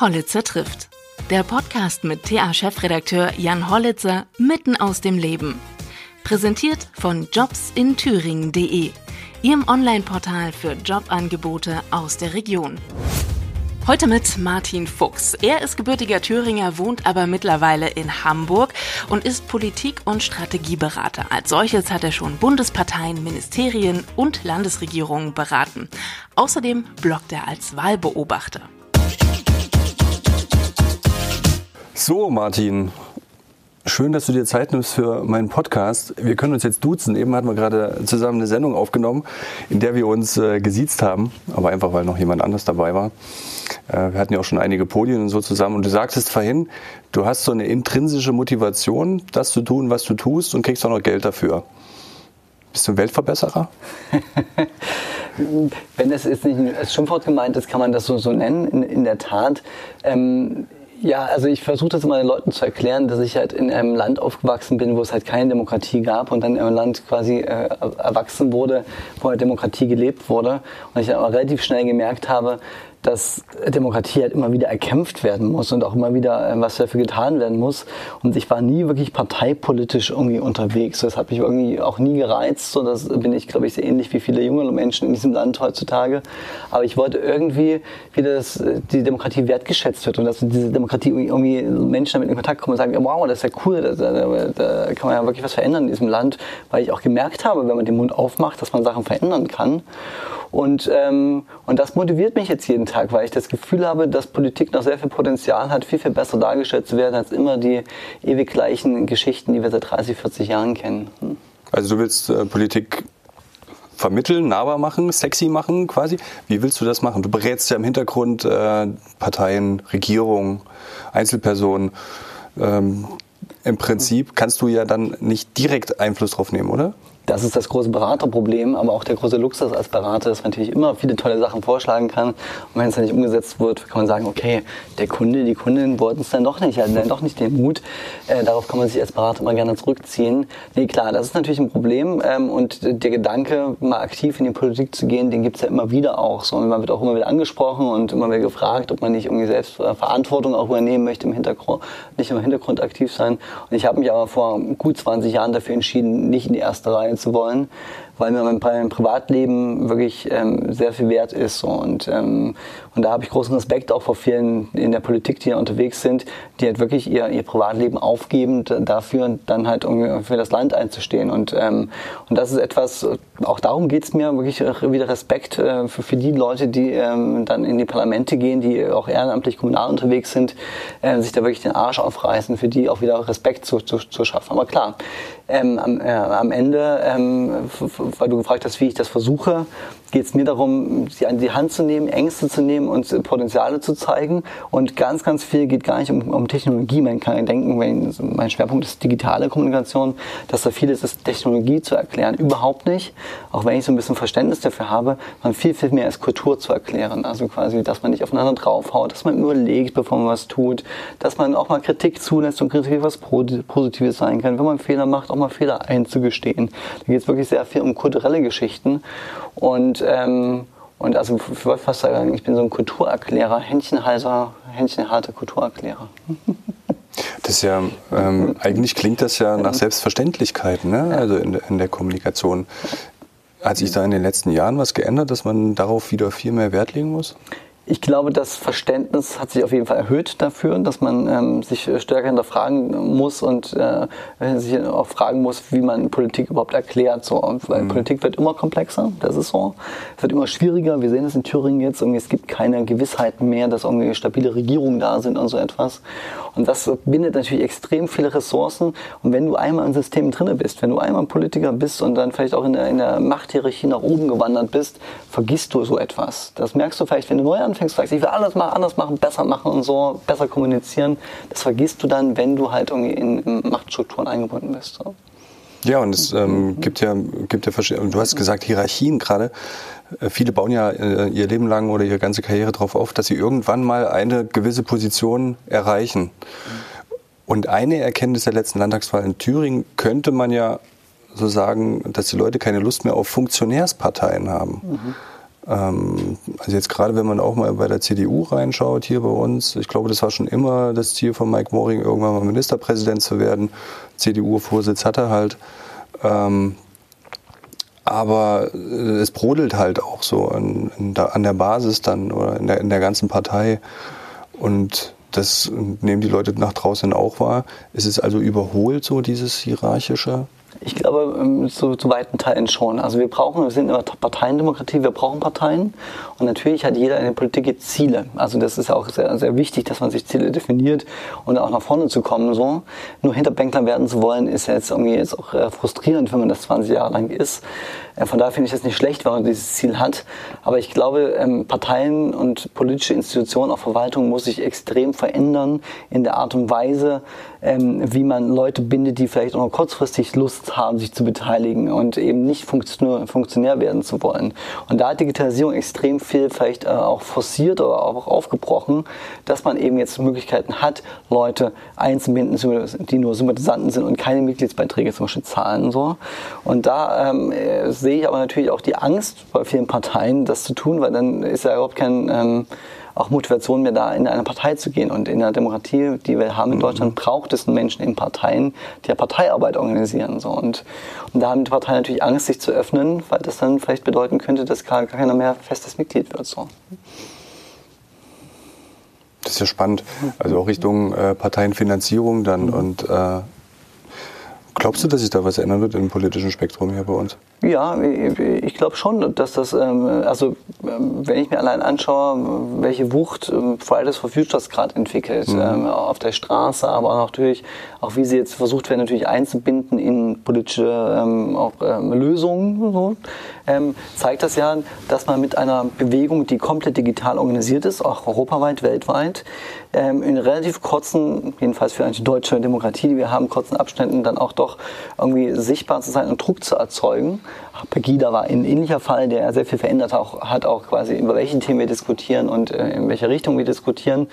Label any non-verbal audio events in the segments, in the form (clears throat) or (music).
Hollitzer trifft. Der Podcast mit TA-Chefredakteur Jan Hollitzer mitten aus dem Leben. Präsentiert von jobsinthüringen.de, Ihrem Online-Portal für Jobangebote aus der Region. Heute mit Martin Fuchs. Er ist gebürtiger Thüringer, wohnt aber mittlerweile in Hamburg und ist Politik- und Strategieberater. Als solches hat er schon Bundesparteien, Ministerien und Landesregierungen beraten. Außerdem bloggt er als Wahlbeobachter. So, Martin, schön, dass du dir Zeit nimmst für meinen Podcast. Wir können uns jetzt duzen. Eben hatten wir gerade zusammen eine Sendung aufgenommen, in der wir uns äh, gesiezt haben, aber einfach, weil noch jemand anders dabei war. Äh, wir hatten ja auch schon einige Podien und so zusammen. Und du sagtest vorhin, du hast so eine intrinsische Motivation, das zu tun, was du tust und kriegst auch noch Geld dafür. Bist du ein Weltverbesserer? (laughs) Wenn es ist nicht als Schimpfwort gemeint ist, kann man das so, so nennen. In, in der Tat. Ähm, ja, also ich versuche das immer den Leuten zu erklären, dass ich halt in einem Land aufgewachsen bin, wo es halt keine Demokratie gab und dann in einem Land quasi äh, erwachsen wurde, wo halt Demokratie gelebt wurde. Und ich dann aber relativ schnell gemerkt habe, dass Demokratie halt immer wieder erkämpft werden muss und auch immer wieder äh, was dafür getan werden muss. Und ich war nie wirklich parteipolitisch irgendwie unterwegs. Das hat mich irgendwie auch nie gereizt. So, das bin ich, glaube ich, sehr ähnlich wie viele junge Menschen in diesem Land heutzutage. Aber ich wollte irgendwie, wie das, die Demokratie wertgeschätzt wird und dass diese Demokratie irgendwie Menschen damit in Kontakt kommen und sagen, wow, das ist ja cool, da, da, da kann man ja wirklich was verändern in diesem Land. Weil ich auch gemerkt habe, wenn man den Mund aufmacht, dass man Sachen verändern kann. Und, ähm, und das motiviert mich jetzt jeden Tag, weil ich das Gefühl habe, dass Politik noch sehr viel Potenzial hat, viel, viel besser dargestellt zu werden als immer die ewig gleichen Geschichten, die wir seit 30, 40 Jahren kennen. Hm. Also du willst äh, Politik vermitteln, nahbar machen, sexy machen quasi. Wie willst du das machen? Du berätst ja im Hintergrund äh, Parteien, Regierungen, Einzelpersonen. Ähm, Im Prinzip kannst du ja dann nicht direkt Einfluss drauf nehmen, oder? Das ist das große Beraterproblem, aber auch der große Luxus als Berater, dass man natürlich immer viele tolle Sachen vorschlagen kann. Und wenn es dann nicht umgesetzt wird, kann man sagen, okay, der Kunde, die Kundin wollten es dann doch nicht, hatten dann doch nicht den Mut. Äh, darauf kann man sich als Berater immer gerne zurückziehen. Nee, klar, das ist natürlich ein Problem. Ähm, und der Gedanke, mal aktiv in die Politik zu gehen, den gibt es ja immer wieder auch. So, und man wird auch immer wieder angesprochen und immer wieder gefragt, ob man nicht irgendwie selbst äh, Verantwortung auch übernehmen möchte im Hintergrund, nicht im Hintergrund aktiv sein. Und ich habe mich aber vor gut 20 Jahren dafür entschieden, nicht in die erste Reihe zu wollen, weil mir mein, mein Privatleben wirklich ähm, sehr viel wert ist. Und, ähm, und da habe ich großen Respekt auch vor vielen in der Politik, die ja unterwegs sind, die halt wirklich ihr, ihr Privatleben aufgeben, dafür dann halt für das Land einzustehen. Und, ähm, und das ist etwas, auch darum geht es mir, wirklich wieder Respekt äh, für, für die Leute, die ähm, dann in die Parlamente gehen, die auch ehrenamtlich kommunal unterwegs sind, äh, sich da wirklich den Arsch aufreißen, für die auch wieder Respekt zu, zu, zu schaffen. Aber klar, ähm, am, äh, am Ende, ähm, weil du gefragt hast, wie ich das versuche, geht es mir darum, sie an die Hand zu nehmen, Ängste zu nehmen und Potenziale zu zeigen. Und ganz, ganz viel geht gar nicht um, um Technologie. Man kann denken, wenn, mein Schwerpunkt ist digitale Kommunikation, dass da vieles ist, Technologie zu erklären. Überhaupt nicht. Auch wenn ich so ein bisschen Verständnis dafür habe, man viel, viel mehr als Kultur zu erklären. Also quasi, dass man nicht aufeinander draufhaut, dass man überlegt, bevor man was tut, dass man auch mal Kritik zulässt und Kritik was Positives sein kann. Wenn man Fehler macht, auch mal Fehler einzugestehen. Da geht es wirklich sehr viel um kulturelle Geschichten. Und, ähm, und also ich wollte fast sagen, ich bin so ein Kulturerklärer, Händchenhalter, Händchenhalter Kulturerklärer. (laughs) Das ist ja, ähm, eigentlich klingt das ja nach Selbstverständlichkeit, ne? also in, in der Kommunikation. Hat sich da in den letzten Jahren was geändert, dass man darauf wieder viel mehr Wert legen muss? Ich glaube, das Verständnis hat sich auf jeden Fall erhöht dafür, dass man ähm, sich stärker hinterfragen muss und äh, sich auch fragen muss, wie man Politik überhaupt erklärt. So. Weil mhm. Politik wird immer komplexer, das ist so. Es wird immer schwieriger. Wir sehen es in Thüringen jetzt. Irgendwie, es gibt keine Gewissheiten mehr, dass irgendwie stabile Regierungen da sind und so etwas. Und das bindet natürlich extrem viele Ressourcen. Und wenn du einmal im System drinne bist, wenn du einmal Politiker bist und dann vielleicht auch in der, in der Machthierarchie nach oben gewandert bist, vergisst du so etwas. Das merkst du vielleicht, wenn du neu anfängst, ich will alles machen, anders machen, besser machen und so, besser kommunizieren. Das vergisst du dann, wenn du halt irgendwie in, in Machtstrukturen eingebunden bist. So. Ja, und es ähm, gibt ja, gibt ja verschiedene, du hast gesagt Hierarchien gerade. Äh, viele bauen ja äh, ihr Leben lang oder ihre ganze Karriere darauf auf, dass sie irgendwann mal eine gewisse Position erreichen. Und eine Erkenntnis der letzten Landtagswahl in Thüringen könnte man ja so sagen, dass die Leute keine Lust mehr auf Funktionärsparteien haben. Mhm. Ähm, also jetzt gerade, wenn man auch mal bei der CDU reinschaut hier bei uns, ich glaube, das war schon immer das Ziel von Mike Moring, irgendwann mal Ministerpräsident zu werden. CDU-Vorsitz hat er halt. Ähm, aber es brodelt halt auch so an, an der Basis dann oder in der, in der ganzen Partei. Und das nehmen die Leute nach draußen auch wahr. Ist es also überholt, so dieses hierarchische? Ich glaube, ähm, zu, zu weiten Teilen schon. Also wir brauchen, wir sind in Parteiendemokratie, wir brauchen Parteien. Und natürlich hat jeder in der Politik Ziele. Also das ist auch sehr, sehr wichtig, dass man sich Ziele definiert und auch nach vorne zu kommen. So. Nur Hinterbänkler werden zu wollen, ist ja jetzt irgendwie jetzt auch äh, frustrierend, wenn man das 20 Jahre lang ist. Äh, von daher finde ich das nicht schlecht, wenn man dieses Ziel hat. Aber ich glaube, ähm, Parteien und politische Institutionen, auch Verwaltung, muss sich extrem verändern in der Art und Weise, ähm, wie man Leute bindet, die vielleicht auch nur kurzfristig Lust haben, sich zu beteiligen und eben nicht Funktionär werden zu wollen. Und da hat Digitalisierung extrem viel vielleicht äh, auch forciert oder auch aufgebrochen, dass man eben jetzt Möglichkeiten hat, Leute einzubinden, die nur Sympathisanten sind und keine Mitgliedsbeiträge zum Beispiel zahlen. So. Und da ähm, sehe ich aber natürlich auch die Angst bei vielen Parteien, das zu tun, weil dann ist ja überhaupt kein ähm, auch Motivation mehr da, in eine Partei zu gehen. Und in der Demokratie, die wir haben in mhm. Deutschland, braucht es Menschen in Parteien, die ja Parteiarbeit organisieren. So. Und, und da haben die Parteien natürlich Angst, sich zu öffnen, weil das dann vielleicht bedeuten könnte, dass gar, gar keiner mehr festes Mitglied wird. So. Das ist ja spannend. Also auch Richtung äh, Parteienfinanzierung dann mhm. und äh, Glaubst du, dass sich da was ändern wird im politischen Spektrum hier bei uns? Ja, ich glaube schon, dass das, ähm, also ähm, wenn ich mir allein anschaue, welche Wucht ähm, Fridays for Futures gerade entwickelt, mhm. auf der Straße, aber natürlich auch wie sie jetzt versucht werden, natürlich einzubinden in politische auch, Lösungen, so, zeigt das ja, dass man mit einer Bewegung, die komplett digital organisiert ist, auch europaweit, weltweit, in relativ kurzen, jedenfalls für eine deutsche Demokratie, die wir haben, kurzen Abständen dann auch doch irgendwie sichtbar zu sein und Druck zu erzeugen. Pegida war ein ähnlicher Fall, der sehr viel verändert auch, hat, auch quasi über welche Themen wir diskutieren und äh, in welche Richtung wir diskutieren.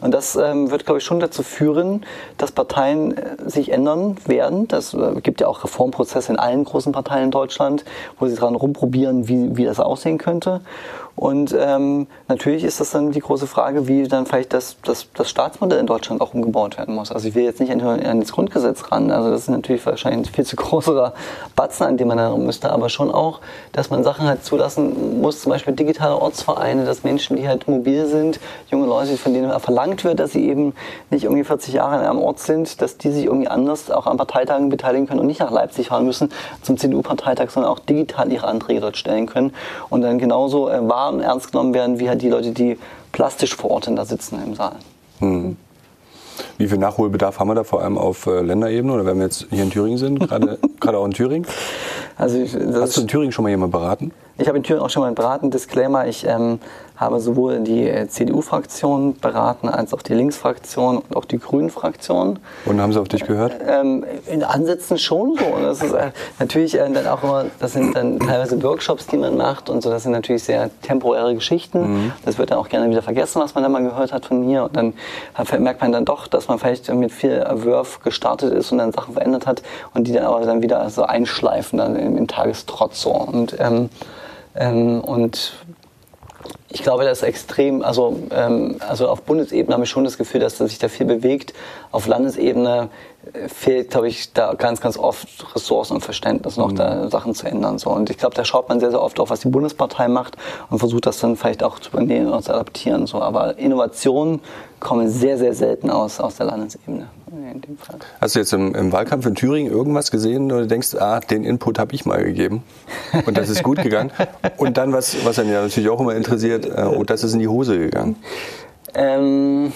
Und das ähm, wird, glaube ich, schon dazu führen, dass Parteien äh, sich ändern werden. Das äh, gibt ja auch Reformprozesse in allen großen Parteien in Deutschland, wo sie dran rumprobieren, wie, wie das aussehen könnte. Und ähm, natürlich ist das dann die große Frage, wie dann vielleicht das, das, das Staatsmodell in Deutschland auch umgebaut werden muss. Also ich will jetzt nicht an das Grundgesetz ran, also das ist natürlich wahrscheinlich ein viel zu großer Batzen, an dem man rum müsste, aber schon auch, dass man Sachen halt zulassen muss, zum Beispiel digitale Ortsvereine, dass Menschen, die halt mobil sind, junge Leute, von denen verlangt wird, dass sie eben nicht irgendwie 40 Jahre an einem Ort sind, dass die sich irgendwie anders auch an Parteitagen beteiligen können und nicht nach Leipzig fahren müssen zum CDU-Parteitag, sondern auch digital ihre Anträge dort stellen können und dann genauso äh, war Gefahren ernst genommen werden, wie halt die Leute, die plastisch vor Ort da sitzen im Saal. Hm. Wie viel Nachholbedarf haben wir da vor allem auf äh, Länderebene oder wenn wir jetzt hier in Thüringen sind, (laughs) gerade, gerade auch in Thüringen? Also ich, Hast du in Thüringen schon mal jemand beraten? Ich habe in Thüringen auch schon mal beraten. Disclaimer, ich ähm, habe sowohl die äh, CDU-Fraktion beraten als auch die Linksfraktion und auch die Grünen-Fraktion. Und haben sie auf dich gehört? Ähm, in Ansätzen schon so. Und das ist äh, natürlich äh, dann auch immer, das sind dann teilweise Workshops, die man macht und so. Das sind natürlich sehr temporäre Geschichten. Mhm. Das wird dann auch gerne wieder vergessen, was man da mal gehört hat von mir. Und dann merkt man dann doch, dass man vielleicht mit viel Wurf gestartet ist und dann Sachen verändert hat und die dann aber dann wieder so einschleifen dann im, im Tagestrotz so. Und ähm, ähm, und ich glaube, das ist extrem, also, ähm, also auf Bundesebene habe ich schon das Gefühl, dass, sich da viel bewegt. Auf Landesebene fehlt, glaube ich, da ganz, ganz oft Ressourcen und Verständnis, noch mhm. da Sachen zu ändern. So. Und ich glaube, da schaut man sehr, sehr oft auf, was die Bundespartei macht und versucht das dann vielleicht auch zu übernehmen und zu adaptieren. So. Aber Innovationen kommen sehr, sehr selten aus, aus der Landesebene. Hast du jetzt im, im Wahlkampf in Thüringen irgendwas gesehen, du denkst, ah, den Input habe ich mal gegeben und das ist gut gegangen? (laughs) Und dann, was, was dann ja natürlich auch immer interessiert, äh, oh, das ist in die Hose gegangen. Ähm,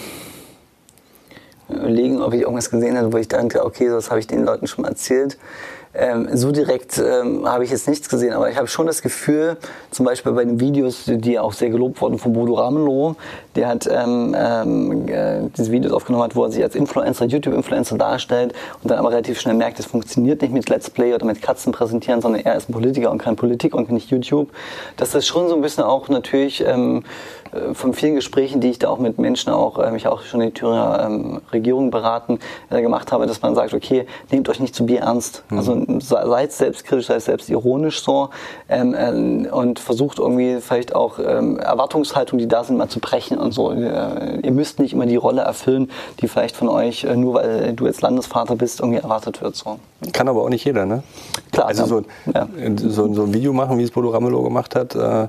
überlegen, ob ich irgendwas gesehen habe, wo ich dachte, okay, das habe ich den Leuten schon mal erzählt. Ähm, so direkt ähm, habe ich jetzt nichts gesehen, aber ich habe schon das Gefühl, zum Beispiel bei den Videos, die auch sehr gelobt wurden von Bodo Ramelow, der hat ähm, ähm, äh, diese Videos aufgenommen hat, wo er sich als Influencer, YouTube-Influencer darstellt und dann aber relativ schnell merkt, es funktioniert nicht mit Let's Play oder mit Katzen präsentieren, sondern er ist ein Politiker und kein Politik und nicht YouTube. Dass das schon so ein bisschen auch natürlich ähm, äh, von vielen Gesprächen, die ich da auch mit Menschen auch, äh, mich auch schon in die Thüringer ähm, Regierung beraten, äh, gemacht habe, dass man sagt, okay, nehmt euch nicht zu Bier ernst. Mhm. Also ähm, seid selbstkritisch, seid selbstironisch so ähm, äh, und versucht irgendwie vielleicht auch ähm, Erwartungshaltungen, die da sind, mal zu brechen und so. Äh, ihr müsst nicht immer die Rolle erfüllen, die vielleicht von euch, äh, nur weil du jetzt Landesvater bist, irgendwie erwartet wird. So. Kann aber auch nicht jeder, ne? Klar. Also so, ja. so, so, ein Video machen, wie es Bodo Ramelow gemacht hat, äh,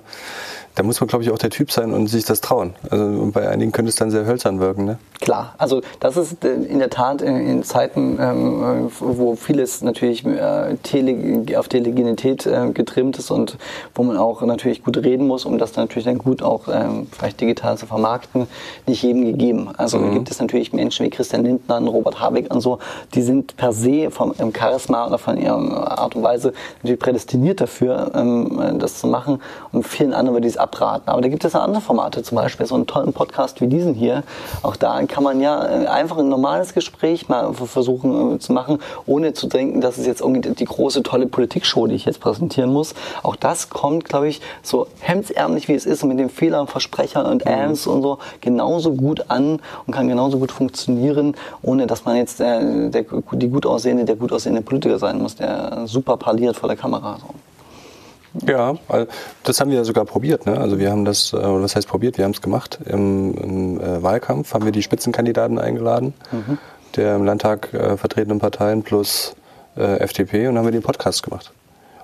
da muss man, glaube ich, auch der Typ sein und sich das trauen. Also bei einigen könnte es dann sehr hölzern wirken. Ne? Klar, also das ist äh, in der Tat in, Zeiten, ähm, wo vieles natürlich äh, tele, auf Telegenität äh, getrimmt ist und wo man auch natürlich gut reden muss, um das natürlich dann gut auch ähm, vielleicht digital zu vermarkten, nicht jedem gegeben. Also mhm. gibt es natürlich Menschen wie Christian Lindner, Robert Habeck und so, die sind per se vom Charisma oder von ihrer Art und Weise natürlich prädestiniert dafür, ähm, das zu machen und vielen anderen würde ich abraten. Aber da gibt es andere Formate, zum Beispiel so einen tollen Podcast wie diesen hier. Auch da kann man ja äh, einfach ein normales Gespräch mal versuchen äh, zu machen, ohne zu denken, dass es jetzt irgendwie die große, tolle Politikshow, die ich jetzt präsentieren muss. Auch das kommt, glaube ich, so hemdsärmlich wie es ist und mit den Fehlern, Versprechern und Ams mhm. und so genauso gut an und kann genauso gut funktionieren, ohne dass man jetzt der, der, die gut aussehende, der gut aussehende Politiker sein muss, der super parliert vor der Kamera. So. Ja, das haben wir ja sogar probiert. Ne? Also wir haben das, äh, was heißt probiert? Wir haben es gemacht. Im, im äh, Wahlkampf haben wir die Spitzenkandidaten eingeladen, mhm. der im Landtag äh, vertretenen Parteien plus äh, FDP und haben wir den Podcast gemacht.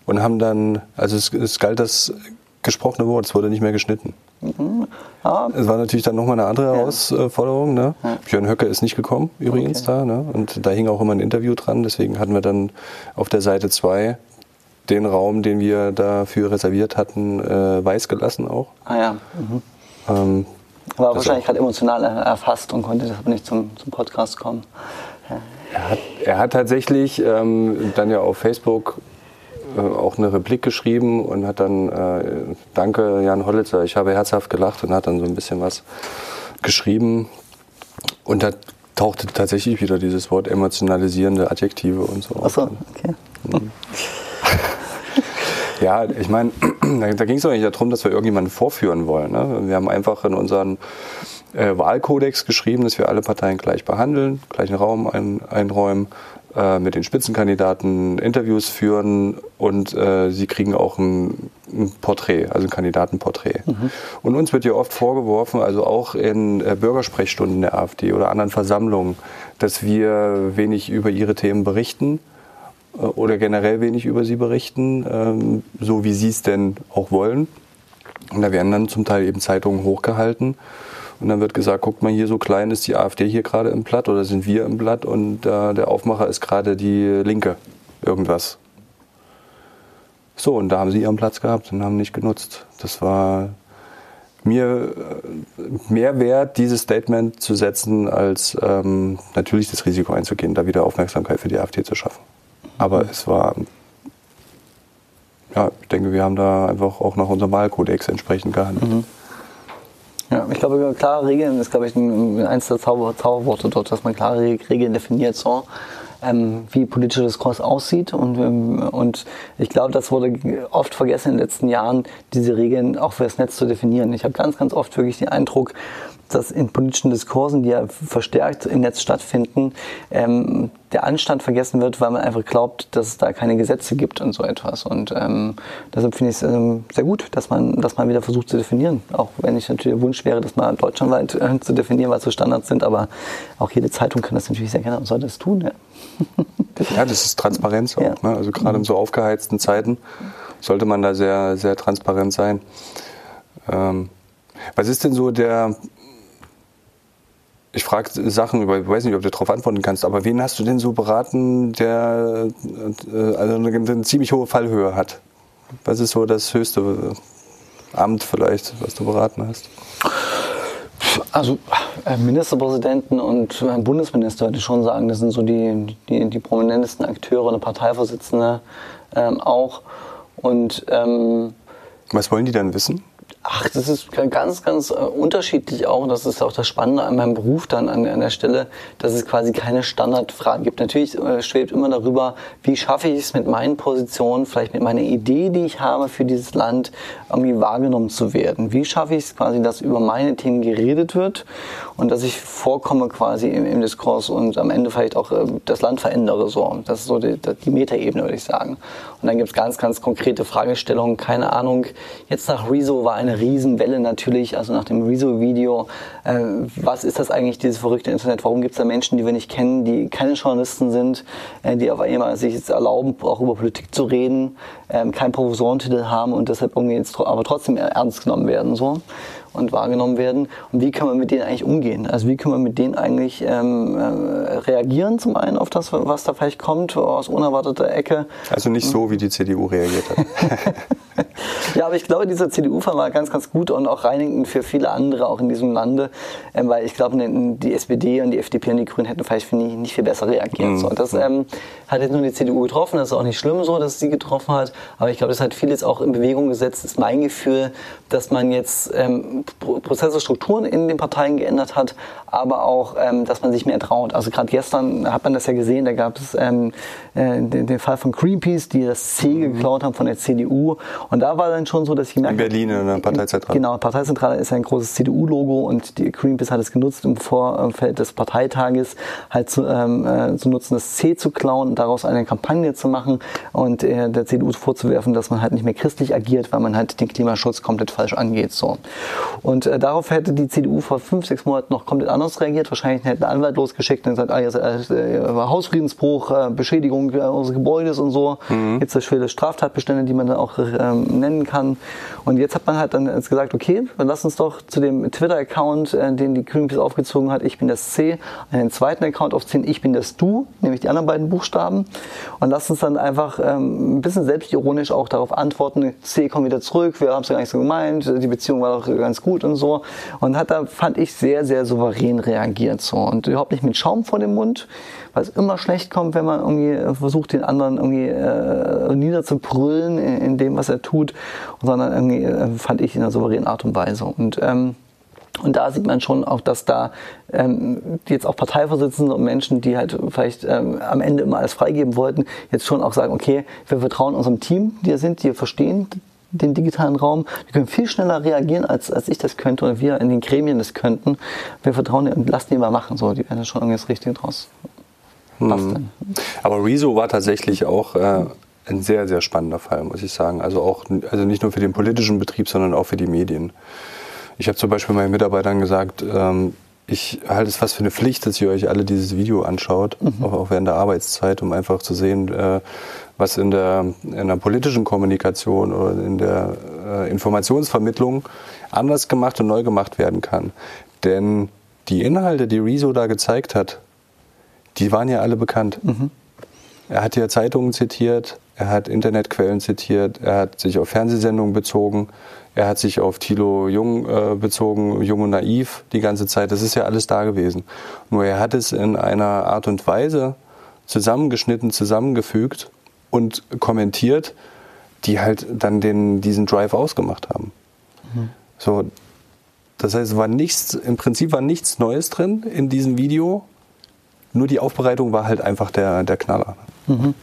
Und haben dann, also es, es galt das gesprochene Wort, es wurde nicht mehr geschnitten. Mhm. Ja. Es war natürlich dann nochmal eine andere Herausforderung. Ne? Ja. Björn Höcke ist nicht gekommen, übrigens okay. da. Ne? Und da hing auch immer ein Interview dran. Deswegen hatten wir dann auf der Seite 2 den Raum, den wir dafür reserviert hatten, äh, weiß gelassen auch. Ah ja. Mhm. Ähm, war wahrscheinlich gerade emotional erfasst und konnte deshalb nicht zum, zum Podcast kommen. Ja. Er, hat, er hat tatsächlich ähm, dann ja auf Facebook äh, auch eine Replik geschrieben und hat dann, äh, danke Jan Hollitzer, ich habe herzhaft gelacht und hat dann so ein bisschen was geschrieben. Und da tauchte tatsächlich wieder dieses Wort emotionalisierende Adjektive und so. Achso, okay. Mhm. (laughs) (laughs) Ja, ich meine, (clears throat) da ging es doch nicht darum, dass wir irgendjemanden vorführen wollen. Ne? Wir haben einfach in unseren äh, Wahlkodex geschrieben, dass wir alle Parteien gleich behandeln, gleichen Raum ein, einräumen, äh, mit den Spitzenkandidaten Interviews führen und äh, sie kriegen auch ein, ein, Porträt, also ein Kandidatenporträt. Mhm. Und uns wird ja oft vorgeworfen, also auch in äh, Bürgersprechstunden der AfD oder anderen Versammlungen, dass wir wenig über ihre Themen berichten oder generell wenig über sie berichten, ähm, so wie sie es denn auch wollen. Und da werden dann zum Teil eben Zeitungen hochgehalten. Und dann wird gesagt, guckt mal hier, so klein ist die AfD hier gerade im Blatt oder sind wir im Blatt und äh, der Aufmacher ist gerade die Linke. Irgendwas. So, und da haben sie ihren Platz gehabt und haben nicht genutzt. Das war mir äh, mehr wert, dieses Statement zu setzen, als ähm, natürlich das Risiko einzugehen, da wieder Aufmerksamkeit für die AfD zu schaffen. Aber es war, ja, ich denke, wir haben da einfach auch nach unserem Wahlkodex entsprechend gehandelt. Mhm. Ja, ich glaube, klare Regeln ist, glaube ich, eins der Zauber Zauberworte dort, dass man klare Regeln definiert, so, ähm, wie politischer Diskurs aussieht. Und, ähm, und ich glaube, das wurde oft vergessen in den letzten Jahren, diese Regeln auch für das Netz zu definieren. Ich habe ganz, ganz oft wirklich den Eindruck, dass in politischen Diskursen, die ja verstärkt im Netz stattfinden, ähm, der Anstand vergessen wird, weil man einfach glaubt, dass es da keine Gesetze gibt und so etwas. Und ähm, deshalb finde ich es ähm, sehr gut, dass man, dass man wieder versucht zu definieren. Auch wenn ich natürlich der Wunsch wäre, das mal deutschlandweit äh, zu definieren, was so Standards sind. Aber auch jede Zeitung kann das natürlich sehr gerne und sollte es tun. Ja, (laughs) ja das ist Transparenz auch. Ja. Ne? Also gerade in so aufgeheizten Zeiten sollte man da sehr, sehr transparent sein. Ähm, was ist denn so der ich frage Sachen über, ich weiß nicht, ob du darauf antworten kannst, aber wen hast du denn so beraten, der äh, also eine, eine, ziemlich hohe Fallhöhe hat? Was ist so das höchste Amt vielleicht, was du beraten hast? Also äh, Ministerpräsidenten und äh, Bundesminister würde ich schon sagen, das sind so die, die, die prominentesten Akteure, eine Parteivorsitzende ähm, auch. Und ähm, was wollen die dann wissen? Ach, das ist ganz, ganz äh, unterschiedlich auch. Das ist auch das Spannende an meinem Beruf dann an, an der Stelle, dass es quasi keine Standardfragen gibt. Natürlich äh, schwebt immer darüber, wie schaffe ich es mit meinen Positionen, vielleicht mit meiner Idee, die ich habe für dieses Land, irgendwie wahrgenommen zu werden. Wie schaffe ich es quasi, dass über meine Themen geredet wird und dass ich vorkomme quasi im, im Diskurs und am Ende vielleicht auch äh, das Land verändere. So. Das ist so die, die Metaebene, würde ich sagen. Und dann gibt es ganz, ganz konkrete Fragestellungen. Keine Ahnung, jetzt nach Rezo war eine Riesenwelle natürlich, also nach dem Rezo-Video. Äh, was ist das eigentlich, dieses verrückte Internet? Warum gibt es da Menschen, die wir nicht kennen, die keine Journalisten sind, äh, die auf einmal sich jetzt erlauben, auch über Politik zu reden, ähm, keinen Professorentitel haben und deshalb irgendwie jetzt aber trotzdem ernst genommen werden? So und wahrgenommen werden. Und wie kann man mit denen eigentlich umgehen? Also wie kann man mit denen eigentlich ähm, äh, reagieren zum einen auf das, was da vielleicht kommt aus unerwarteter Ecke? Also nicht so, wie die CDU reagiert hat. (laughs) (laughs) ja, aber ich glaube, dieser CDU-Fall war ganz, ganz gut und auch reinigend für viele andere auch in diesem Lande, ähm, weil ich glaube, die SPD und die FDP und die Grünen hätten vielleicht nicht, nicht viel besser reagiert. Mhm. So, das ähm, hat jetzt nur die CDU getroffen, das ist auch nicht schlimm so, dass sie getroffen hat, aber ich glaube, das hat vieles auch in Bewegung gesetzt, ist mein Gefühl, dass man jetzt ähm, Prozesse, Strukturen in den Parteien geändert hat, aber auch, ähm, dass man sich mehr traut. Also gerade gestern hat man das ja gesehen, da gab es ähm, äh, den, den, Fall von Greenpeace, die das C mhm. geklaut haben von der CDU und da war dann schon so, dass ich gemerkt In Berlin in der Parteizentrale. Genau, Parteizentrale ist ein großes CDU-Logo und die Greenpeace hat es genutzt, im Vorfeld des Parteitages halt zu, ähm, äh, zu nutzen, das C zu klauen und daraus eine Kampagne zu machen und äh, der CDU vorzuwerfen, dass man halt nicht mehr christlich agiert, weil man halt den Klimaschutz komplett falsch angeht. So. Und äh, darauf hätte die CDU vor fünf, sechs Monaten noch komplett anders reagiert. Wahrscheinlich hätte ein Anwalt losgeschickt und gesagt, ah, jetzt, äh, Hausfriedensbruch, äh, Beschädigung äh, unseres Gebäudes und so. Mhm. Jetzt viele Straftatbestände, die man dann auch ähm, nennen kann. Und jetzt hat man halt dann gesagt, okay, dann lass uns doch zu dem Twitter-Account, äh, den die Greenpeace aufgezogen hat, ich bin das C, einen zweiten Account aufziehen, ich bin das Du, nämlich die anderen beiden Buchstaben. Und lass uns dann einfach ähm, ein bisschen selbstironisch auch darauf antworten, C kommt wieder zurück, wir haben es ja gar nicht so gemeint, die Beziehung war doch ganz gut und so. Und hat da, fand ich, sehr, sehr souverän reagiert so. Und überhaupt nicht mit Schaum vor dem Mund, weil es immer schlecht kommt, wenn man irgendwie versucht, den anderen irgendwie äh, niederzubrüllen in, dem, was er tut, sondern irgendwie äh, fand ich in einer souveränen Art und Weise. Und ähm, und da sieht man schon auch, dass da ähm, jetzt auch Parteivorsitzende und Menschen, die halt vielleicht ähm, am Ende immer alles freigeben wollten, jetzt schon auch sagen, okay, wir vertrauen unserem Team, die sind, die verstehen den digitalen Raum. Die können viel schneller reagieren, als, als ich das könnte oder wir in den Gremien das könnten. Wir vertrauen und lassen die mal machen. So, die werden schon irgendwie das Richtige draus hm. Aber Rezo war tatsächlich auch äh, ein sehr, sehr spannender Fall, muss ich sagen. Also auch, also nicht nur für den politischen Betrieb, sondern auch für die Medien. Ich habe zum Beispiel meinen Mitarbeitern gesagt, ähm, ich halte es fast für eine Pflicht, dass ihr euch alle dieses Video anschaut, mhm. auch, auch, während der Arbeitszeit, um einfach zu sehen, äh, was in der, in der politischen Kommunikation oder in der äh, Informationsvermittlung anders gemacht und neu gemacht werden kann. Denn die Inhalte, die Rezo da gezeigt hat, die waren ja alle bekannt. Mhm. Er hat ja Zeitungen zitiert, er hat Internetquellen zitiert, er hat sich auf Fernsehsendungen bezogen, er hat sich auf Thilo Jung äh, bezogen, Jung und Naiv die ganze Zeit. Das ist ja alles da gewesen. Nur er hat es in einer Art und Weise zusammengeschnitten, zusammengefügt und kommentiert, die halt dann den, diesen Drive ausgemacht haben. Mhm. So, das heißt, war nichts, im Prinzip war nichts Neues drin in diesem Video, nur die Aufbereitung war halt einfach der, der Knaller, mhm.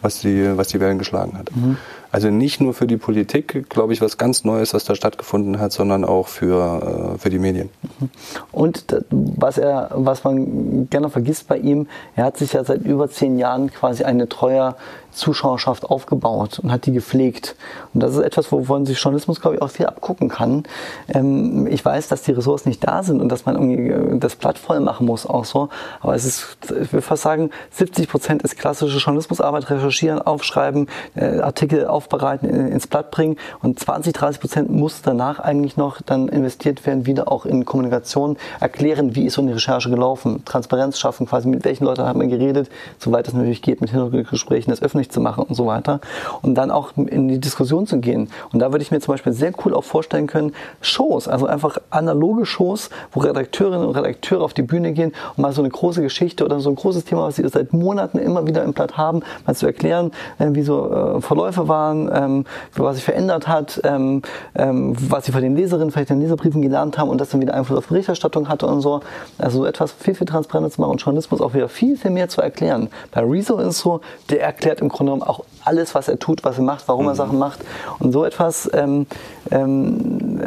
was, die, was die Wellen geschlagen hat. Mhm. Also nicht nur für die Politik, glaube ich, was ganz Neues, was da stattgefunden hat, sondern auch für, äh, für die Medien. Mhm. Und was er, was man gerne vergisst bei ihm, er hat sich ja seit über zehn Jahren quasi eine treue Zuschauerschaft aufgebaut und hat die gepflegt. Und das ist etwas, wovon sich Journalismus, glaube ich, auch viel abgucken kann. Ähm, ich weiß, dass die Ressourcen nicht da sind und dass man irgendwie äh, das Blatt voll machen muss, auch so. Aber es ist, ich würde fast sagen, 70 Prozent ist klassische Journalismusarbeit, recherchieren, aufschreiben, äh, Artikel aufbereiten, ins Blatt bringen. Und 20, 30 Prozent muss danach eigentlich noch dann investiert werden, wieder auch in Kommunikation, erklären, wie ist so eine Recherche gelaufen, Transparenz schaffen, quasi mit welchen Leuten hat man geredet, soweit es natürlich geht, mit Hintergrundgesprächen, das öffentlich zu machen und so weiter. Und dann auch in die Diskussion zu gehen. Und da würde ich mir zum Beispiel sehr cool auch vorstellen können, Shows, also einfach analoge Shows, wo Redakteurinnen und Redakteure auf die Bühne gehen und mal so eine große Geschichte oder so ein großes Thema, was sie seit Monaten immer wieder im Blatt haben, mal zu erklären, äh, wie so äh, Verläufe waren, ähm, was sich verändert hat, ähm, ähm, was sie von den Leserinnen vielleicht in den Leserbriefen gelernt haben und das dann wieder Einfluss auf Berichterstattung hatte und so. Also so etwas viel, viel transparenter zu machen und Journalismus auch wieder viel, viel mehr zu erklären. Bei Rezo ist es so, der erklärt im Grunde genommen auch alles, was er tut, was er macht, warum mhm. er Sachen macht. Und so etwas ähm, ähm,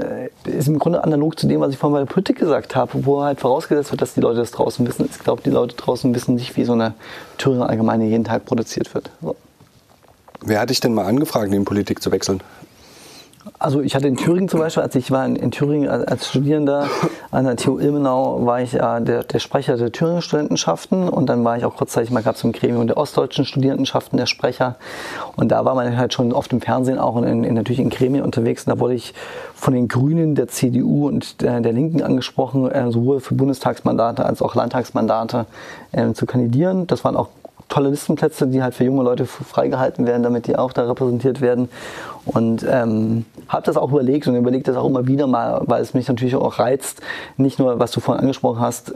ist im Grunde analog zu dem, was ich vorhin bei der Politik gesagt habe, wo halt vorausgesetzt wird, dass die Leute das draußen wissen. Ich glaube, die Leute draußen wissen nicht, wie so eine Thüringer Allgemeine jeden Tag produziert wird. So. Wer hat dich denn mal angefragt, in Politik zu wechseln? Also ich hatte in Thüringen zum Beispiel, als ich war in, in Thüringen als Studierender an der TU Ilmenau, war ich äh, der, der, Sprecher der Thüringer Studentenschaften und dann war ich auch kurzzeitig mal, gab es im Gremium der ostdeutschen Studentenschaften der Sprecher und da war man halt schon oft im Fernsehen auch und in, in, natürlich in Gremien unterwegs und da wurde ich von den Grünen, der CDU und der, der Linken angesprochen, äh, sowohl für Bundestagsmandate als auch Landtagsmandate äh, zu kandidieren. Das waren auch tolle Listenplätze, die halt für junge Leute freigehalten werden, damit die auch da repräsentiert werden. Und ähm, habe das auch überlegt und überlegt das auch immer wieder mal, weil es mich natürlich auch reizt, nicht nur, was du vorhin angesprochen hast,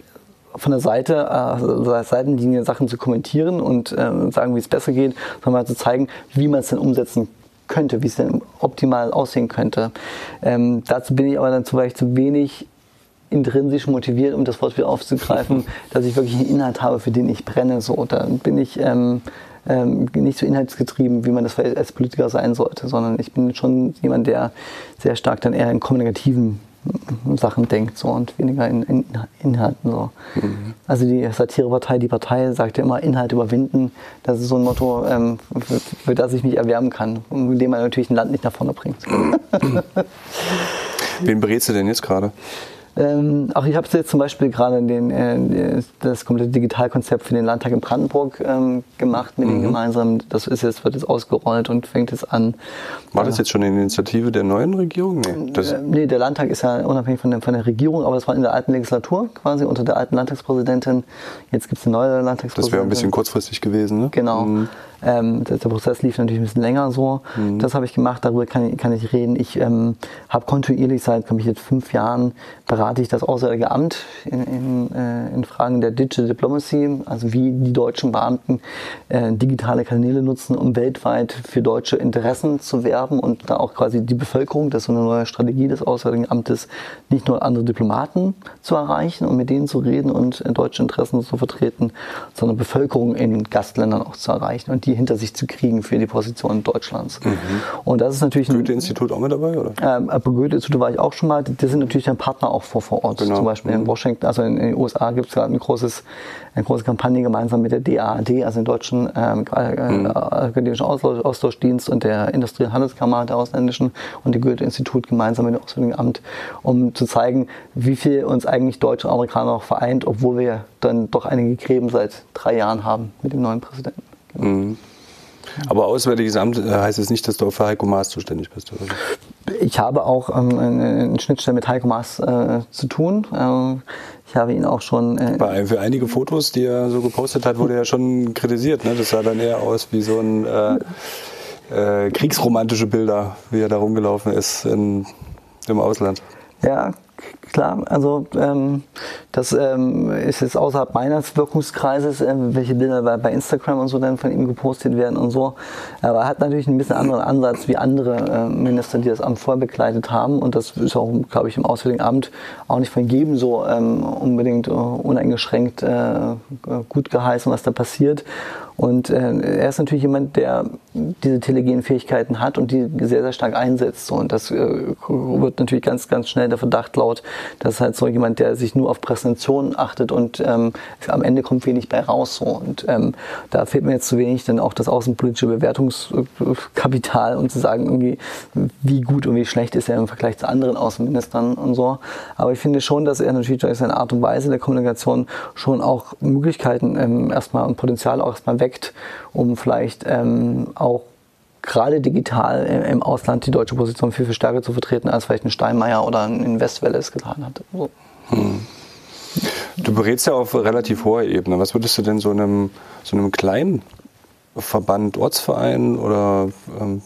von der Seite, äh, also Seitenlinie Sachen zu kommentieren und äh, sagen, wie es besser geht, sondern mal zu zeigen, wie man es denn umsetzen könnte, wie es denn optimal aussehen könnte. Ähm, dazu bin ich aber dann vielleicht zu wenig intrinsisch motiviert, um das Wort wieder aufzugreifen, (laughs) dass ich wirklich einen Inhalt habe, für den ich brenne. So, da bin ich ähm, ähm, nicht so inhaltsgetrieben, wie man das als Politiker sein sollte, sondern ich bin schon jemand, der sehr stark dann eher in kommunikativen Sachen denkt so, und weniger in, in Inhalten. So. Mhm. Also die Satirepartei, die Partei sagt ja immer Inhalt überwinden. Das ist so ein Motto, ähm, für, für, das ich mich erwärmen kann, mit dem man natürlich ein Land nicht nach vorne bringt. (laughs) Wen berätst du denn jetzt gerade? Ähm, auch ich habe jetzt zum Beispiel gerade den, äh, das komplette Digitalkonzept für den Landtag in Brandenburg ähm, gemacht mit mhm. den gemeinsamen. Das ist jetzt, wird jetzt ausgerollt und fängt jetzt an. War das jetzt schon eine Initiative der neuen Regierung? Nee, das äh, nee der Landtag ist ja unabhängig von der, von der Regierung, aber das war in der alten Legislatur quasi unter der alten Landtagspräsidentin. Jetzt gibt es eine neue Landtagspräsidentin. Das wäre ein bisschen kurzfristig gewesen, ne? Genau. Mhm. Ähm, der, der, Prozess lief natürlich ein bisschen länger so. Mhm. Das habe ich gemacht, darüber kann ich, kann ich reden. Ich ähm, habe kontinuierlich seit, glaube ich, jetzt fünf Jahren berate ich das Auswärtige Amt in, in, äh, in, Fragen der Digital Diplomacy, also wie die deutschen Beamten äh, digitale Kanäle nutzen, um weltweit für deutsche Interessen zu werben und da auch quasi die Bevölkerung, das ist so eine neue Strategie des Auswärtigen Amtes, nicht nur andere Diplomaten zu erreichen und mit denen zu reden und äh, deutsche Interessen zu vertreten, sondern Bevölkerung in Gastländern auch zu erreichen. Und die hinter sich zu kriegen für die Position Deutschlands. Mhm. Und das ist natürlich Goethe-Institut auch mit dabei, oder? Ähm, Goethe-Institut war ich auch schon mal. Die sind natürlich ein Partner auch vor, vor Ort. Genau. Zum Beispiel mhm. in Washington, also in, den USA gibt es gerade ein großes, eine große Kampagne gemeinsam mit der DAAD, also dem deutschen ähm, äh, mhm. akademischen Austauschdienst und der Industrie- und Handelskammer der ausländischen und dem Goethe-Institut gemeinsam mit dem Auswärtigen Amt, um zu zeigen, wie viel uns eigentlich Deutsche und Amerikaner noch vereint, obwohl wir dann doch einige Gräben seit drei Jahren haben mit dem neuen Präsidenten. Mhm. Aber Auswärtiges Amt äh, heißt es nicht, dass du für Heiko Maas zuständig bist, oder? Ich habe auch ähm, eine Schnittstelle mit Heiko Maas äh, zu tun. Ähm, ich habe ihn auch schon. Äh, Bei, für einige Fotos, die er so gepostet hat, wurde er schon kritisiert. Ne? Das sah dann eher aus wie so ein äh, äh, kriegsromantische Bilder, wie er da rumgelaufen ist in, im Ausland. Ja, klar. Also ähm, das ähm, ist jetzt außerhalb meines Wirkungskreises, äh, welche Bilder bei, bei, Instagram und so dann von ihm gepostet werden und so. Aber er hat natürlich ein bisschen anderen Ansatz wie andere äh, Minister, die das Amt vorher begleitet haben. Und das ist auch, glaube ich, im Auswärtigen Amt auch nicht von jedem so ähm, unbedingt uh, uneingeschränkt äh, gut geheißen, was da passiert. Und äh, er ist natürlich jemand, der diese telegenen Fähigkeiten hat und die sehr, sehr stark einsetzt. So. Und das äh, wird natürlich ganz, ganz schnell der Verdacht laut, dass halt so jemand, der sich nur auf Präsentationen achtet und ähm, am Ende kommt wenig bei raus. So. Und ähm, da fehlt mir jetzt zu wenig dann auch das außenpolitische Bewertungskapital, um zu sagen, irgendwie, wie gut und wie schlecht ist er im Vergleich zu anderen Außenministern und so. Aber ich finde schon, dass er natürlich durch seine Art und Weise der Kommunikation schon auch Möglichkeiten ähm, erstmal und Potenzial auch erstmal weg geweckt, um vielleicht ähm, auch gerade digital im Ausland die deutsche Position viel, viel stärker zu vertreten, als vielleicht ein Steinmeier oder ein Westwelle es getan hat. So. Hm. Du berätst ja auf relativ hoher Ebene. Was würdest du denn so einem, so einem kleinen Verband, Ortsverein oder ähm,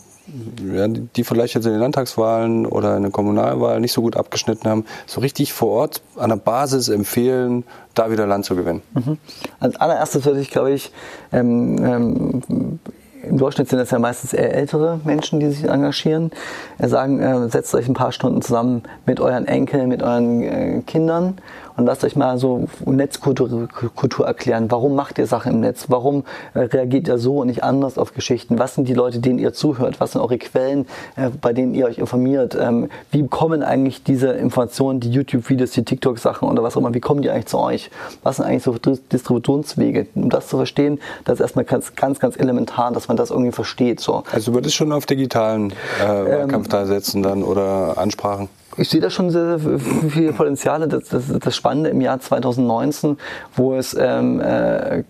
ja, die vielleicht jetzt in den Landtagswahlen oder in der Kommunalwahl nicht so gut abgeschnitten haben, so richtig vor Ort an der Basis empfehlen, da wieder Land zu gewinnen? Mhm. Als allererstes würde ich, glaube ich, ähm, ähm, im Durchschnitt sind das ja meistens eher ältere Menschen, die sich engagieren. Er sagen, äh, setzt euch ein paar Stunden zusammen mit euren Enkeln, mit euren äh, Kindern und lasst euch mal so Netzkultur Kultur erklären. Warum macht ihr Sachen im Netz? Warum äh, reagiert ihr so und nicht anders auf Geschichten? Was sind die Leute, denen ihr zuhört? Was sind eure Quellen, äh, bei denen ihr euch informiert? Ähm, wie kommen eigentlich diese Informationen, die YouTube-Videos, die TikTok-Sachen oder was auch immer, wie kommen die eigentlich zu euch? Was sind eigentlich so Distributionswege? Um das zu verstehen, das ist erstmal ganz, ganz, ganz elementar, dass man das irgendwie versteht. So. Also du würdest schon auf digitalen äh, Wahlkampf ähm, da setzen dann oder Ansprachen? Ich sehe da schon sehr, sehr viele Potenziale. Das, das, das Spannende im Jahr 2019, wo es ähm, äh,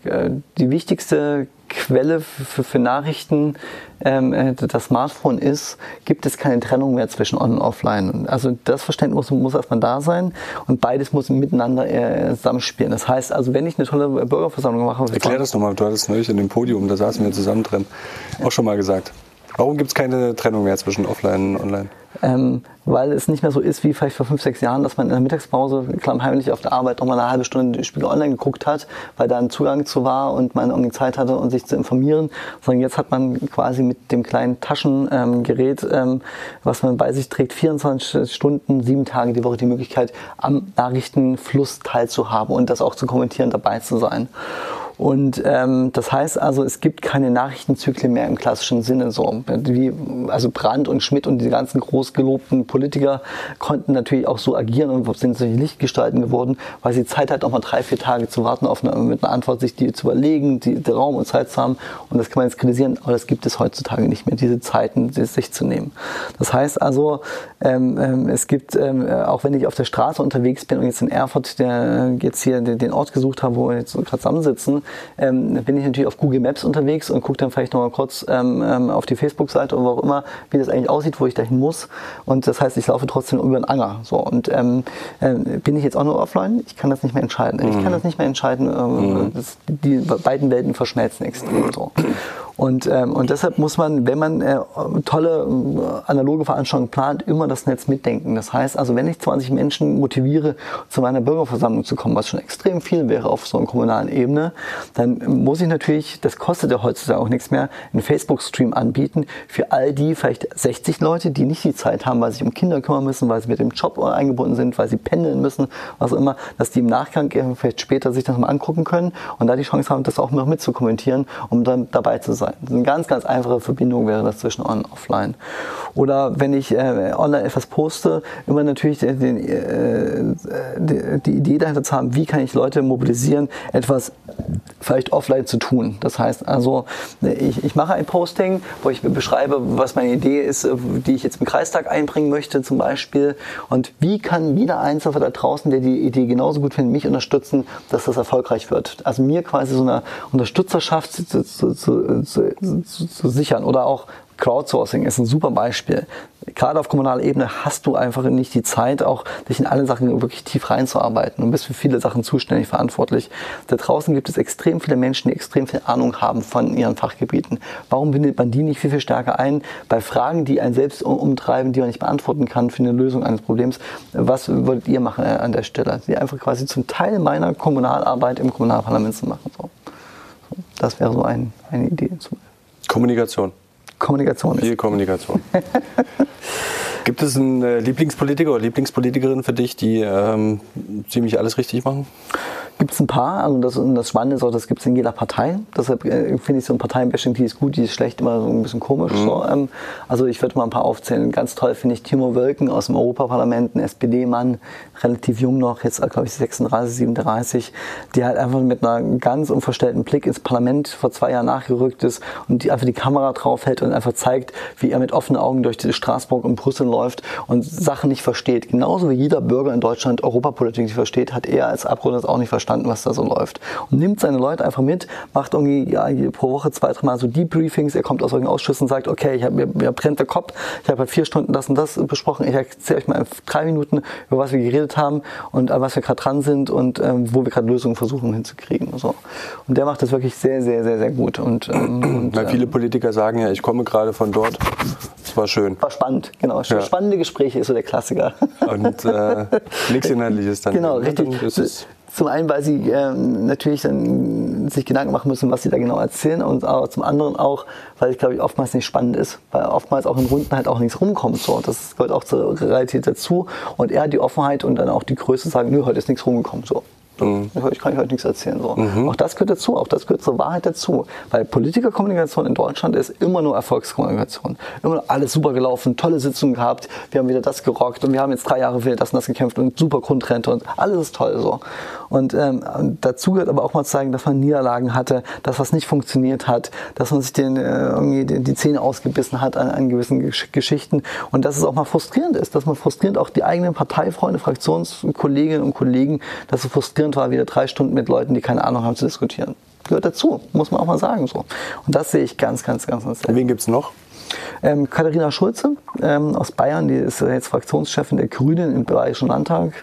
die wichtigste Quelle für, für Nachrichten ähm, äh, das Smartphone ist, gibt es keine Trennung mehr zwischen On und Offline. Also das Verständnis muss, muss erstmal da sein und beides muss miteinander äh, zusammenspielen. Das heißt also, wenn ich eine tolle Bürgerversammlung mache... Erklär das nochmal, du hattest neulich in dem Podium, da saßen wir zusammen drin, auch schon mal gesagt. Warum gibt es keine Trennung mehr zwischen Offline und Online? Ähm, weil es nicht mehr so ist wie vielleicht vor fünf, sechs Jahren, dass man in der Mittagspause klammheimlich auf der Arbeit nochmal eine halbe Stunde Spiegel Online geguckt hat, weil da ein Zugang zu war und man irgendwie Zeit hatte, um sich zu informieren. Sondern jetzt hat man quasi mit dem kleinen Taschengerät, ähm, was man bei sich trägt, 24 Stunden, sieben Tage die Woche die Möglichkeit, am Nachrichtenfluss teilzuhaben und das auch zu kommentieren, dabei zu sein. Und ähm, das heißt also, es gibt keine Nachrichtenzyklen mehr im klassischen Sinne. So wie also Brandt und Schmidt und die ganzen großgelobten Politiker konnten natürlich auch so agieren und sind solche Lichtgestalten geworden, weil sie Zeit hatten, auch mal drei, vier Tage zu warten, auf eine, mit einer Antwort sich die zu überlegen, die, die Raum und Zeit zu haben. Und das kann man jetzt kritisieren, aber das gibt es heutzutage nicht mehr, diese Zeiten sich zu nehmen. Das heißt also, ähm, ähm, es gibt, ähm, auch wenn ich auf der Straße unterwegs bin und jetzt in Erfurt der, jetzt hier den, den Ort gesucht habe, wo wir jetzt gerade zusammensitzen, ähm, bin ich natürlich auf Google Maps unterwegs und gucke dann vielleicht noch mal kurz ähm, ähm, auf die Facebook-Seite oder wo auch immer, wie das eigentlich aussieht, wo ich dahin muss. Und das heißt, ich laufe trotzdem über den Anger. So und ähm, äh, bin ich jetzt auch nur offline? Ich kann das nicht mehr entscheiden. Mhm. Ich kann mhm. das nicht mehr entscheiden. Ähm, mhm. das, die beiden Welten verschmelzen extrem so. Und, ähm, und deshalb muss man, wenn man äh, tolle äh, analoge Veranstaltungen plant, immer das Netz mitdenken. Das heißt also, wenn ich 20 Menschen motiviere, zu meiner Bürgerversammlung zu kommen, was schon extrem viel wäre auf so einer kommunalen Ebene, dann muss ich natürlich, das kostet ja heutzutage auch nichts mehr, einen Facebook-Stream anbieten für all die vielleicht 60 Leute, die nicht die Zeit haben, weil sie sich um Kinder kümmern müssen, weil sie mit dem Job eingebunden sind, weil sie pendeln müssen, was auch immer, dass die im Nachgang vielleicht später sich das mal angucken können und da die Chance haben, das auch noch mitzukommentieren, um dann dabei zu sein. Eine ganz, ganz einfache Verbindung wäre das zwischen On und Offline. Oder wenn ich äh, online etwas poste, immer natürlich den, äh, die, die Idee dahinter zu haben, wie kann ich Leute mobilisieren, etwas vielleicht offline zu tun. Das heißt also, ich, ich mache ein Posting, wo ich beschreibe, was meine Idee ist, die ich jetzt im Kreistag einbringen möchte zum Beispiel. Und wie kann jeder Einzelne da draußen, der die Idee genauso gut findet, mich unterstützen, dass das erfolgreich wird. Also mir quasi so eine Unterstützerschaft zu, zu, zu, zu, zu sichern oder auch Crowdsourcing ist ein super Beispiel. Gerade auf kommunaler Ebene hast du einfach nicht die Zeit, auch dich in alle Sachen wirklich tief reinzuarbeiten und bist für viele Sachen zuständig, verantwortlich. Da draußen gibt es extrem viele Menschen, die extrem viel Ahnung haben von ihren Fachgebieten. Warum bindet man die nicht viel, viel stärker ein bei Fragen, die einen selbst umtreiben, die man nicht beantworten kann für eine Lösung eines Problems? Was würdet ihr machen an der Stelle? Sie einfach quasi zum Teil meiner Kommunalarbeit im Kommunalparlament zu machen. So. Das wäre so ein, eine Idee. Kommunikation. Kommunikation ist. Viel Kommunikation. (laughs) Gibt es einen äh, Lieblingspolitiker oder Lieblingspolitikerin für dich, die ähm, ziemlich alles richtig machen? Gibt es ein paar, also das, das Spannende ist auch, das gibt es in jeder Partei. Deshalb äh, finde ich so ein Parteienbashing, die ist gut, die ist schlecht, immer so ein bisschen komisch. Mhm. So. Ähm, also ich würde mal ein paar aufzählen. Ganz toll finde ich Timo Wölken aus dem Europaparlament, ein SPD-Mann, relativ jung noch, jetzt glaube ich 36, 37, die halt einfach mit einer ganz unverstellten Blick ins Parlament vor zwei Jahren nachgerückt ist und die einfach die Kamera drauf hält und einfach zeigt, wie er mit offenen Augen durch Straßburg und Brüssel läuft und Sachen nicht versteht. Genauso wie jeder Bürger in Deutschland Europapolitik nicht versteht, hat er als Abgeordneter auch nicht verstanden verstanden, was da so läuft. Und nimmt seine Leute einfach mit, macht irgendwie ja, pro Woche zwei, drei Mal so Debriefings. Er kommt aus irgendeinem Ausschuss und sagt, okay, ich hab, mir, mir brennt der Kopf, ich habe halt vier Stunden das und das besprochen. Ich erzähle euch mal in drei Minuten, über was wir geredet haben und an was wir gerade dran sind und ähm, wo wir gerade Lösungen versuchen hinzukriegen. So. Und der macht das wirklich sehr, sehr, sehr, sehr gut. Und, ähm, (clears throat) Weil viele Politiker sagen ja, ich komme gerade von dort, Es war schön. War spannend, genau. Ja. Spannende Gespräche ist so der Klassiker. Und äh, nichts (laughs) Inhaltliches dann. Genau, richtig. Ist, Zum einen, weil sie ähm, natürlich dann sich Gedanken machen müssen, was sie da genau erzählen und aber zum anderen auch, weil es, glaube ich, oftmals nicht spannend ist, weil oftmals auch in Runden halt auch nichts rumkommt. So. Das gehört auch zur Realität dazu und er hat die Offenheit und dann auch die Größe sagen, nö, heute ist nichts rumgekommen. So. Mhm. Ich kann ich heute nichts erzählen. So. Auch das gehört dazu, auch das gehört zur Wahrheit dazu. Weil Politikerkommunikation in Deutschland ist immer nur Erfolgskommunikation. Immer nur alles super gelaufen, tolle Sitzungen gehabt, wir haben wieder das gerockt und wir haben jetzt drei Jahre für das und das gekämpft und super Grundrente und alles ist toll so. Und ähm, dazu gehört aber auch mal zu zeigen, dass man Niederlagen hatte, dass was nicht funktioniert hat, dass man sich den, äh, irgendwie die, die Zähne ausgebissen hat an, an gewissen Gesch Geschichten und dass es auch mal frustrierend ist, dass man frustrierend auch die eigenen Parteifreunde, Fraktionskolleginnen und Kollegen, dass es frustrierend war, wieder drei Stunden mit Leuten, die keine Ahnung haben, zu diskutieren. Gehört dazu, muss man auch mal sagen so. Und das sehe ich ganz, ganz, ganz, ganz selten. wen gibt es noch? Ähm, Katharina Schulze ähm, aus Bayern, die ist jetzt Fraktionschefin der Grünen im Bayerischen Landtag.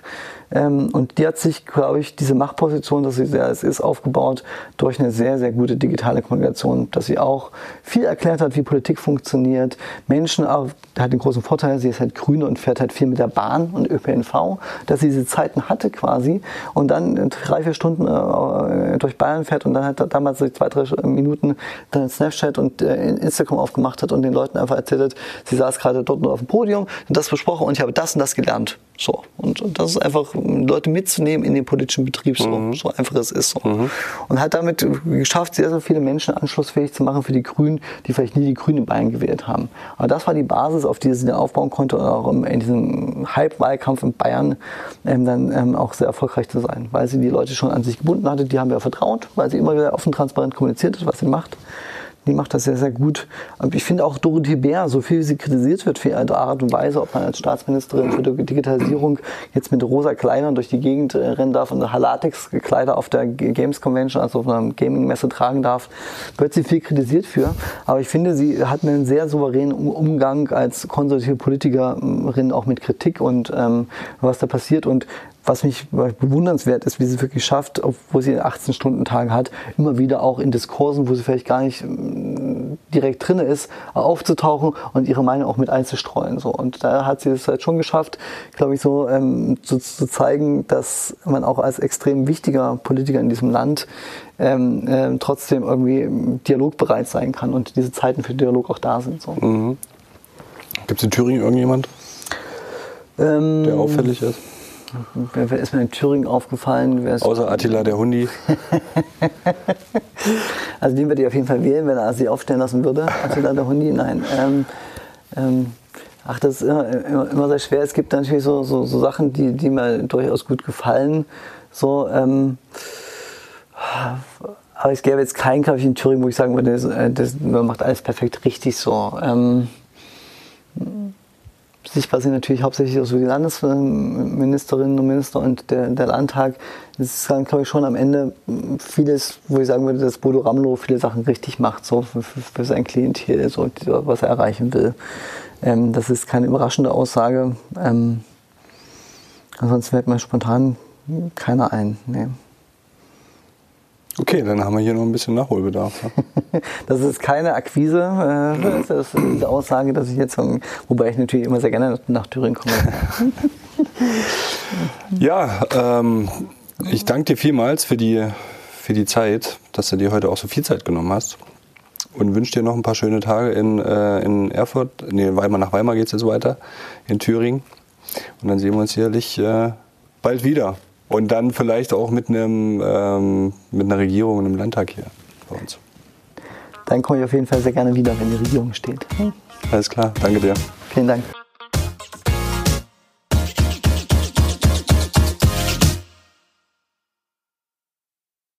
Ähm, und die hat sich, glaube ich, diese Machtposition, dass sie sehr es ist, aufgebaut durch eine sehr, sehr gute digitale Kommunikation, dass sie auch viel erklärt hat, wie Politik funktioniert. Menschen auch, hat den großen Vorteil, sie ist halt Grüne und fährt halt viel mit der Bahn und ÖPNV, dass sie diese Zeiten hatte quasi und dann drei, vier Stunden äh, durch Bayern fährt und dann hat damals zwei, drei Minuten dann Snapchat und äh, Instagram aufgemacht hat und den Leuten einfach erzählt hat, sie saß gerade dort nur auf dem Podium und das besprochen und ich habe das und das gelernt. So. Und, und das ist einfach, Leute mitzunehmen in den politischen Betrieb, so, mhm. so einfach es ist. So. Mhm. Und hat damit geschafft, sehr, sehr viele Menschen anschlussfähig zu machen für die Grünen, die vielleicht nie die Grünen in Bayern gewählt haben. Aber das war die Basis, auf die sie dann aufbauen konnte und auch in diesem Hype-Wahlkampf in Bayern ähm, dann ähm, auch sehr erfolgreich zu sein, weil sie die Leute schon an sich gebunden hatte, die haben wir vertraut, weil sie immer wieder offen transparent kommuniziert hat, was sie macht. Die macht das sehr, sehr gut. Ich finde auch Dorothee Bär, so viel sie kritisiert wird für ihre Art und Weise, ob man als Staatsministerin für die Digitalisierung jetzt mit rosa Kleidern durch die Gegend rennen darf und Latex-Kleider auf der Games Convention, also auf einer Gaming-Messe tragen darf, wird sie viel kritisiert für. Aber ich finde, sie hat einen sehr souveränen Umgang als konservative Politikerin auch mit Kritik und ähm, was da passiert. Und was mich bewundernswert ist, wie sie es wirklich schafft, obwohl sie 18-Stunden-Tage hat, immer wieder auch in Diskursen, wo sie vielleicht gar nicht direkt drin ist, aufzutauchen und ihre Meinung auch mit einzustreuen. So. Und da hat sie es halt schon geschafft, glaube ich, so ähm, zu, zu, zeigen, dass man auch als extrem wichtiger Politiker in diesem Land ähm, ähm, trotzdem irgendwie dialogbereit sein kann und diese Zeiten für Dialog auch da sind. So. Mhm. Gibt es in Thüringen irgendjemand, Ähm, der auffällig ist? Wer, wer ist mir in Thüringen aufgefallen? Außer Attila der Hundi. (laughs) Also den würde ich auf jeden Fall wählen, wenn er sich aufstellen lassen würde. Attila der Hundi, nein. Ähm, ähm, ach, das ist immer, immer, immer, sehr schwer. Es gibt natürlich so, so, so Sachen, die, die mir durchaus gut gefallen. So, ähm, aber es gäbe jetzt keinen, glaube ich, in Thüringen, wo ich sagen würde, das, das, man macht alles perfekt richtig so. Ähm, sichtbar sind natürlich hauptsächlich also die Landesministerinnen und Minister und der, der Landtag. Das ist dann, glaube ich, schon am Ende vieles, wo ich sagen würde, dass Bodo Ramelow viele Sachen richtig macht, so für, für sein Klientel, so, was er erreichen will. Ähm, das ist keine überraschende Aussage. Ähm, ansonsten fällt mir spontan keiner ein. Nee. Okay, dann haben wir hier noch ein bisschen Nachholbedarf. Ja? (laughs) das ist keine Akquise, äh, das ist diese Aussage, dass ich jetzt, wobei ich natürlich immer sehr gerne nach Thüringen komme. (laughs) ja, ähm, ich danke dir vielmals für die, für die Zeit, dass du dir heute auch so viel Zeit genommen hast. Und wünsche dir noch ein paar schöne Tage in, äh, in Erfurt. Nee, Weimar, nach Weimar geht es jetzt weiter, in Thüringen. Und dann sehen wir uns sicherlich äh, bald wieder. Und dann vielleicht auch mit, einem, ähm, mit einer Regierung und einem Landtag hier bei uns. Dann komme ich auf jeden Fall sehr gerne wieder, wenn die Regierung steht. Alles klar, danke dir. Vielen Dank.